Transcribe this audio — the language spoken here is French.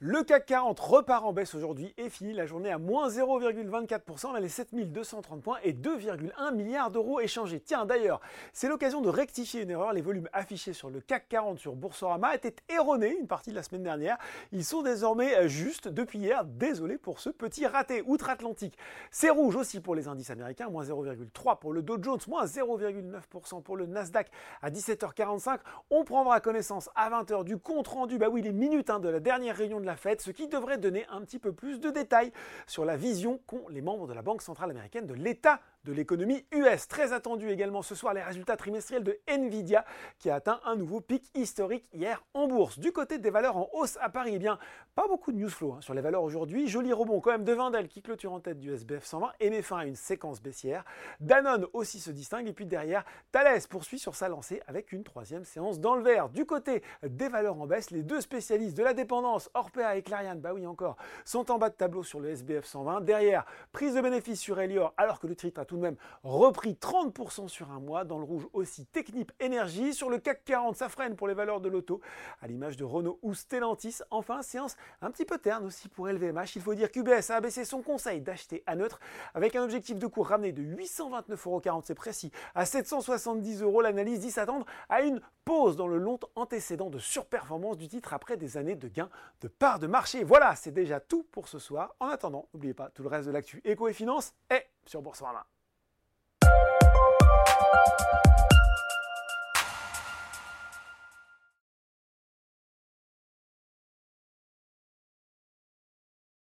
Le CAC 40 repart en baisse aujourd'hui et finit la journée à moins 0,24%. On a les 7230 points et 2,1 milliards d'euros échangés. Tiens, d'ailleurs, c'est l'occasion de rectifier une erreur. Les volumes affichés sur le CAC 40 sur Boursorama étaient erronés une partie de la semaine dernière. Ils sont désormais euh, justes depuis hier. Désolé pour ce petit raté outre-Atlantique. C'est rouge aussi pour les indices américains, moins 0,3 pour le Dow Jones, moins 0,9% pour le Nasdaq à 17h45. On prendra connaissance à 20h du compte rendu, bah oui, les minutes hein, de la dernière réunion de Fed, ce qui devrait donner un petit peu plus de détails sur la vision qu'ont les membres de la Banque centrale américaine de l'état de l'économie US. Très attendu également ce soir les résultats trimestriels de Nvidia qui a atteint un nouveau pic historique hier en bourse. Du côté des valeurs en hausse à Paris, eh bien pas beaucoup de news flow hein, sur les valeurs aujourd'hui. Joli rebond quand même de Vindel qui clôture en tête du SBF 120 et met fin à une séquence baissière. Danone aussi se distingue et puis derrière Thales poursuit sur sa lancée avec une troisième séance dans le vert. Du côté des valeurs en baisse, les deux spécialistes de la dépendance, Et Clariane, bah oui encore, sont en bas de tableau sur le SBF 120. Derrière, prise de bénéfice sur Elior alors que le titre a tout même repris 30% sur un mois. Dans le rouge aussi Technip Énergie. Sur le CAC 40, ça freine pour les valeurs de l'auto, à l'image de Renault ou Stellantis. Enfin, séance un petit peu terne aussi pour LVMH. Il faut dire qu'UBS a abaissé son conseil d'acheter à neutre avec un objectif de cours ramené de 829,40€, c'est précis, à 770 euros. L'analyse dit s'attendre à une pause dans le long antécédent de surperformance du titre après des années de gains de part de marché. Voilà, c'est déjà tout pour ce soir. En attendant, n'oubliez pas, tout le reste de l'actu éco et finance est sur Boursorama.